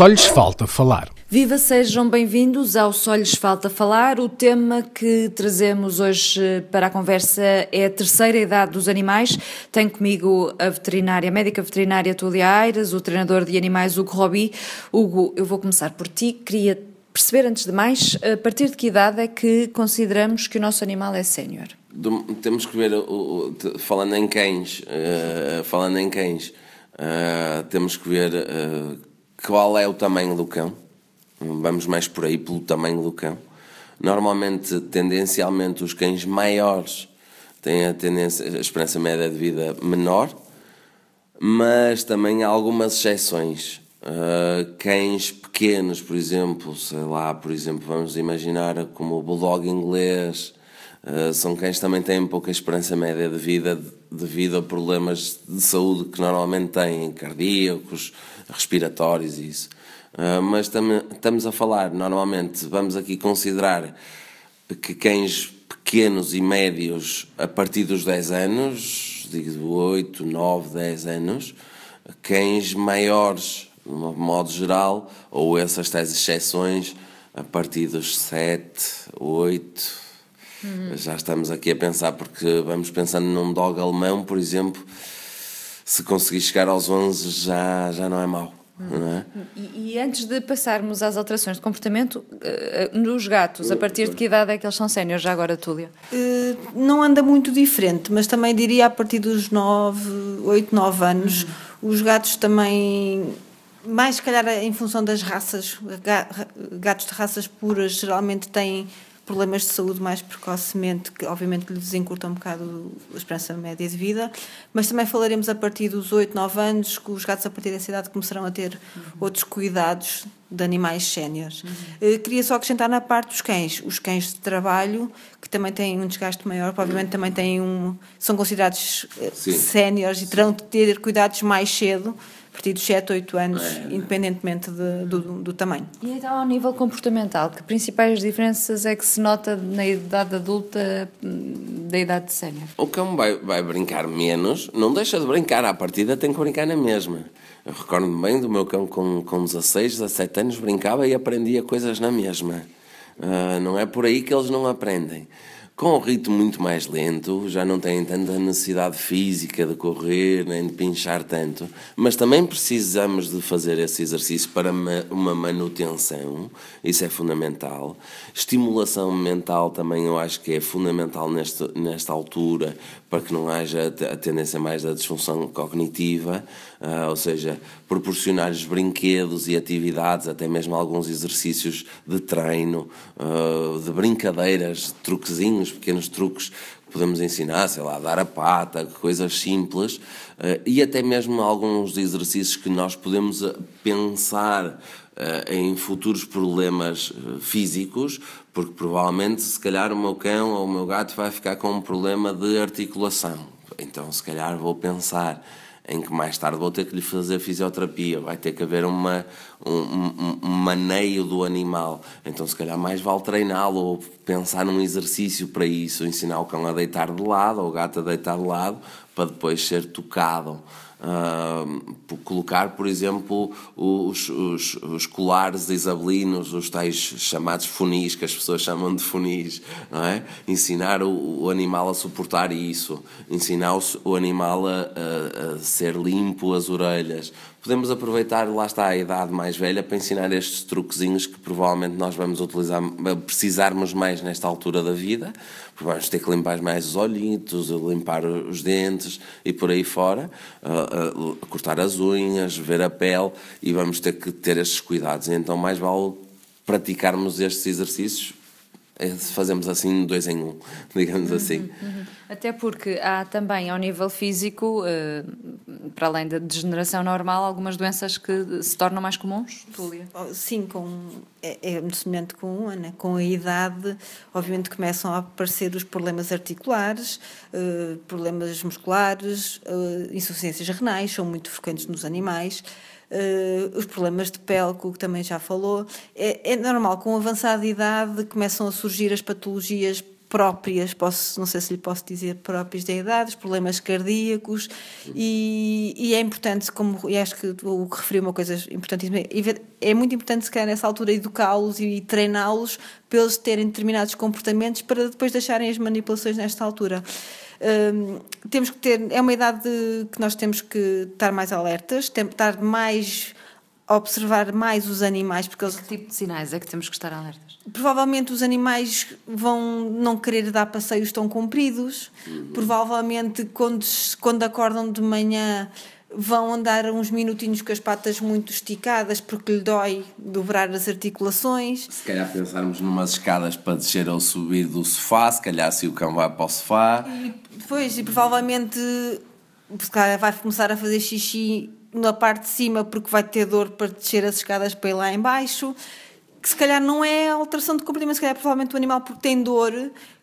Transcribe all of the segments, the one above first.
Só lhes falta falar. Viva, sejam bem-vindos ao Só lhes falta falar. O tema que trazemos hoje para a conversa é a terceira idade dos animais. Tenho comigo a veterinária, a médica veterinária Túlia Aires, o treinador de animais Hugo Robi. Hugo, eu vou começar por ti. Queria perceber, antes de mais, a partir de que idade é que consideramos que o nosso animal é sénior? Temos que ver, falando em cães, uh, falando em cães, uh, temos que ver uh, qual é o tamanho do cão Vamos mais por aí pelo tamanho do cão. Normalmente, tendencialmente, os cães maiores têm a tendência, a esperança média de vida menor, mas também há algumas exceções. Uh, cães pequenos, por exemplo, sei lá, por exemplo, vamos imaginar como o bulldog inglês, uh, são cães que também têm pouca esperança média de vida devido a problemas de saúde que normalmente têm, cardíacos, respiratórios e isso. Ah, mas tam, estamos a falar, normalmente, vamos aqui considerar que cães pequenos e médios a partir dos 10 anos, digo 8, 9, 10 anos, cães maiores, de modo geral, ou essas tais exceções, a partir dos 7, 8. Uhum. Já estamos aqui a pensar, porque vamos pensando num dog alemão, por exemplo, se conseguir chegar aos 11 já, já não é mau. É? E, e, antes de passarmos às alterações de comportamento, uh, nos gatos, a partir de que idade é que eles são séniores, já agora, Túlia? Uh, não anda muito diferente, mas também diria a partir dos 9, 8, 9 anos. Uhum. Os gatos também, mais se calhar em função das raças, gatos de raças puras geralmente têm problemas de saúde mais precocemente, que obviamente lhes encurta um bocado a esperança média de vida, mas também falaremos a partir dos 8, 9 anos, que os gatos a partir dessa idade começarão a ter uhum. outros cuidados de animais séniores. Uhum. Uh, queria só acrescentar na parte dos cães, os cães de trabalho, que também têm um desgaste maior, obviamente também têm um, são considerados uh, séniores e terão de ter cuidados mais cedo, a partir dos 7, 8 anos, é. independentemente de, do, do, tamanho. E então, ao nível comportamental, que principais diferenças é que se nota na idade adulta da idade de sénior? O cão vai, vai brincar menos, não deixa de brincar, à partida tem que brincar na mesma. Eu recordo-me bem do meu cão com, com 16, 17 anos, brincava e aprendia coisas na mesma. Uh, não é por aí que eles não aprendem com um ritmo muito mais lento, já não têm tanta necessidade física de correr nem de pinchar tanto, mas também precisamos de fazer esse exercício para uma manutenção, isso é fundamental. Estimulação mental também eu acho que é fundamental neste, nesta altura, para que não haja a tendência mais da disfunção cognitiva, uh, ou seja, proporcionar-lhes brinquedos e atividades, até mesmo alguns exercícios de treino, uh, de brincadeiras, truquezinhos pequenos truques que podemos ensinar, sei lá, dar a pata, coisas simples, uh, e até mesmo alguns exercícios que nós podemos eh, pensar uh, em futuros problemas físicos, porque provavelmente, se calhar, o meu cão ou o meu gato vai ficar com um problema de articulação. Então, se calhar, vou pensar em que mais tarde vou ter que lhe fazer fisioterapia, vai ter que haver uma, um, um, um maneio do animal. Então, se calhar, mais vale treiná-lo ou pensar num exercício para isso, ensinar o cão a deitar de lado ou o gato a deitar de lado para depois ser tocado. Uh, colocar, por exemplo, os, os, os, colares isabelinos, os tais chamados funis, que as pessoas chamam de funis, não é? Ensinar o, o animal a suportar isso, ensinar o, o animal a, a, a, ser limpo as orelhas. Podemos aproveitar, lá está, a idade mais velha para ensinar estes truquezinhos que provavelmente nós vamos utilizar, precisarmos mais nesta altura da vida, vamos ter que limpar mais os olhitos, limpar os dentes e por aí fora, uh, uh, cortar as unhas, ver a pele e vamos ter que ter estes cuidados. Então, mais vale praticarmos estes exercícios fazemos assim dois em um, digamos uhum, assim. Uhum. Até porque há também ao nível físico, uh, para além da degeneração normal, algumas doenças que se tornam mais comuns, Túlia? Oh, sim, com, é, é muito semelhante com uma, né? com a idade, obviamente começam a aparecer os problemas articulares, uh, problemas musculares, uh, insuficiências renais, são muito frequentes nos animais, uh, os problemas de pele, que também já falou. É, é normal, com avançada idade começam a surgir as patologias próprias, posso, não sei se lhe posso dizer próprias da idade, os problemas cardíacos e, e, é importante, como e acho que o que referiu uma coisa importantíssima, é muito importante se calhar nessa altura educá-los e treiná-los para eles terem determinados comportamentos para depois deixarem as manipulações nesta altura. Temos que ter, é uma idade que nós temos que estar mais alertas, que estar mais observar mais os animais porque eles... Que tipo de sinais é que temos que estar alertas? Provavelmente os animais vão não querer dar passeios tão compridos, uhum. provavelmente quando, quando acordam de manhã vão andar uns minutinhos com as patas muito esticadas porque lhe dói dobrar as articulações. Se calhar pensarmos numas escadas para descer ou subir do sofá, se calhar se o cão vai para o sofá. E, pois, e provavelmente se calhar vai começar a fazer xixi na parte de cima porque vai ter dor para descer as escadas para ir lá embaixo que se calhar não é alteração de comportamento, se calhar é provavelmente o animal porque tem dor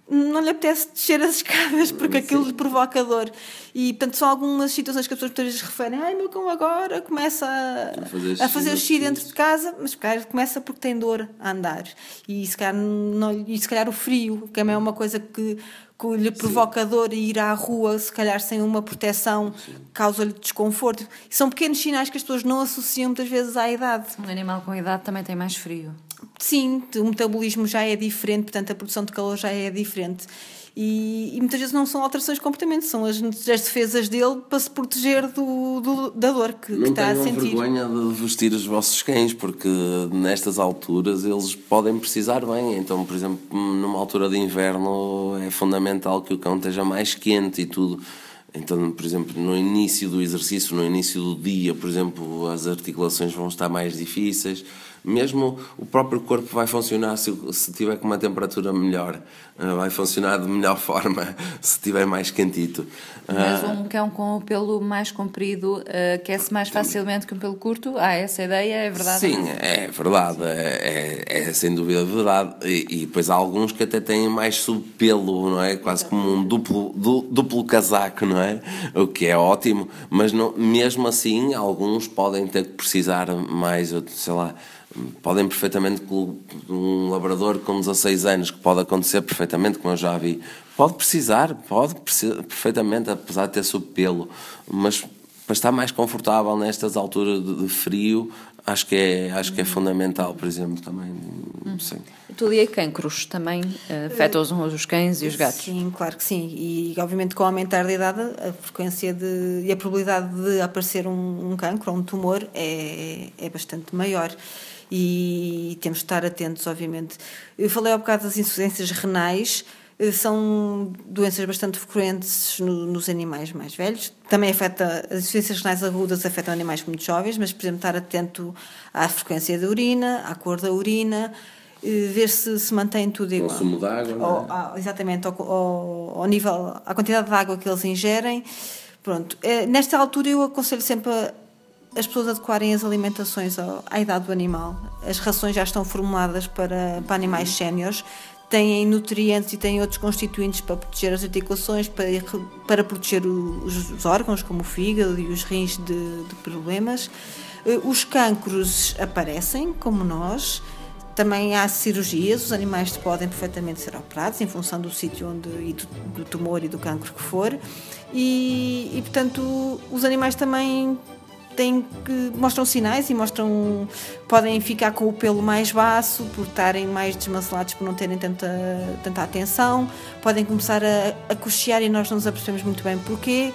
não lhe apetece descer as escadas porque Sim. aquilo lhe provoca dor. E, portanto, são algumas situações que as pessoas muitas vezes referem. Ai, meu cão agora começa a, a fazer, a fazer xixi dentro de casa, mas calhar começa porque tem dor a andar. E se calhar, não, e se calhar o frio, que é uma coisa que que lhe provoca Sim. dor e ir à rua, se calhar sem uma proteção, causa-lhe desconforto. E são pequenos sinais que as pessoas não associam muitas vezes à idade. Um animal com idade também tem mais frio. Sim, o metabolismo já é diferente, portanto a produção de calor já é diferente. E, e, muitas vezes não são alterações de comportamento, são as, as defesas dele para se proteger do, do da dor que, não que está a sentir. Não vergonha de vestir os vossos cães, porque nestas alturas eles podem precisar bem. Então, por exemplo, numa altura de inverno é fundamental que o cão esteja mais quente e tudo. Então, por exemplo, no início do exercício, no início do dia, por exemplo, as articulações vão estar mais difíceis mesmo o próprio corpo vai funcionar se, se tiver com uma temperatura melhor, uh, vai funcionar de melhor forma se tiver mais quentito. Uh, Mas um cão com o pelo mais comprido uh, aquece mais facilmente que um pelo curto? Ah, essa ideia é verdade? Sim, é verdade, é, é, é sem dúvida verdade. E, e, depois há alguns que até têm mais subpelo, não é? Quase como um duplo, du, duplo casaco, não é? O que é ótimo, mas não, mesmo assim alguns podem ter que precisar mais, sei lá, podem perfeitamente, um labrador com 16 anos, que pode acontecer perfeitamente, como eu já vi, pode precisar, pode perfeitamente, apesar de ter subpelo, mas para estar mais confortável nestas alturas de, frio, acho que é, acho que é fundamental, por exemplo, também. Hum. Sim. Tu e cancros também uh, afetam os, os cães e os gatos? Sim, claro que sim. E obviamente com o aumentar da idade, a frequência de, e a probabilidade de aparecer um, um cancro ou um tumor é, é bastante maior e temos de estar atentos, obviamente. Eu falei há bocado das insuficiências renais, eh, são doenças bastante frequentes no, nos animais mais velhos. Também afeta, as insuficiências renais agudas afetam animais muito jovens, mas, por exemplo, estar atento à frequência da urina, à cor da urina, eh, ver se se mantém tudo igual. Consumo de água, é? exatamente, ao, ao, ao, nível, à quantidade de água que eles ingerem. Pronto, eh, nesta altura eu aconselho sempre a as pessoas adequarem as alimentações à idade do animal. As rações já estão formuladas para, para animais séniores, têm nutrientes e têm outros constituintes para proteger as articulações, para, para proteger os, os órgãos, como o fígado e os rins de, de problemas. Eh, os cancros aparecem, como nós. Também há cirurgias, os animais podem perfeitamente ser operados em função do sítio onde e do, do tumor e do cancro que for. E, e portanto, os animais também têm que mostram sinais e mostram podem ficar com o pelo mais baço por estarem mais desmacelados por não terem tanta tanta atenção. Podem começar a, a cochear e nós não nos apercebemos muito bem porquê.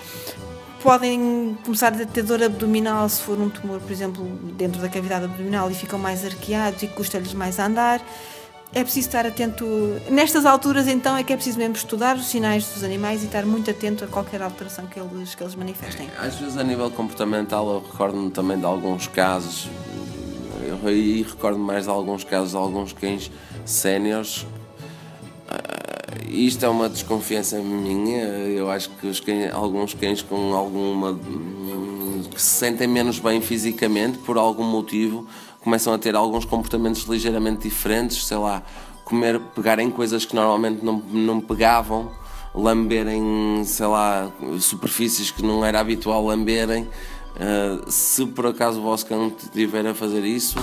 Podem começar a ter dor abdominal se for um tumor por exemplo dentro da cavidade abdominal e ficam mais arqueados e custa-lhes mais a andar é preciso estar atento. Nestas alturas, então, é que é preciso mesmo estudar os sinais dos animais e estar muito atento a qualquer alteração que eles, que eles manifestem. Às vezes, a nível comportamental, eu recordo-me também de alguns casos, eu recordo mais de alguns casos de alguns cães séniores. Uh, isto é uma desconfiança minha. Eu acho que cães, alguns cães com alguma. que se sentem menos bem fisicamente, por algum motivo começam a ter alguns comportamentos ligeiramente diferentes, sei lá, comer, pegarem coisas que normalmente não, não pegavam, lamberem, sei lá, superfícies que não era habitual lamberem. Uh, se por acaso o vosso cão estiver a fazer isso,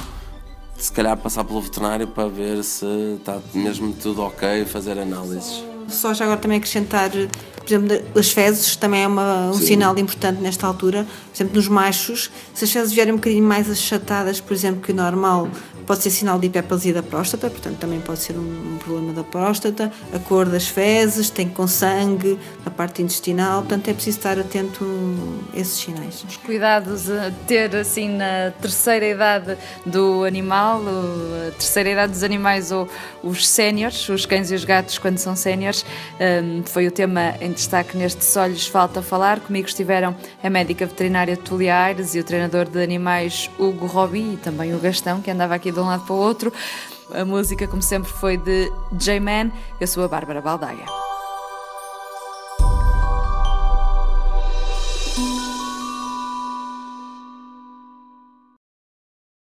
se calhar passar pelo veterinário para ver se está mesmo tudo ok, fazer análises. Só já agora também acrescentar, por exemplo, as fezes também é uma, um Sim. sinal importante nesta altura. Por exemplo, nos machos, se as fezes vierem um bocadinho mais achatadas, por exemplo, que o normal, pode ser sinal de hiperplasia da próstata, portanto também pode ser um, um, problema da próstata. A cor das fezes, tem com sangue, a parte intestinal, portanto é preciso estar atento a esses sinais. Os cuidados a ter assim na terceira idade do animal, a terceira idade dos animais ou os séniores, os cães e os gatos quando são séniores, um, foi o tema em destaque neste Só lhes falta falar. Comigo estiveram a médica veterinária Tulia Aires e o treinador de animais Hugo Robi e também o Gastão, que andava aqui de um lado para o outro. A música, como sempre, foi de J-Man. Eu sou a Bárbara Baldaia.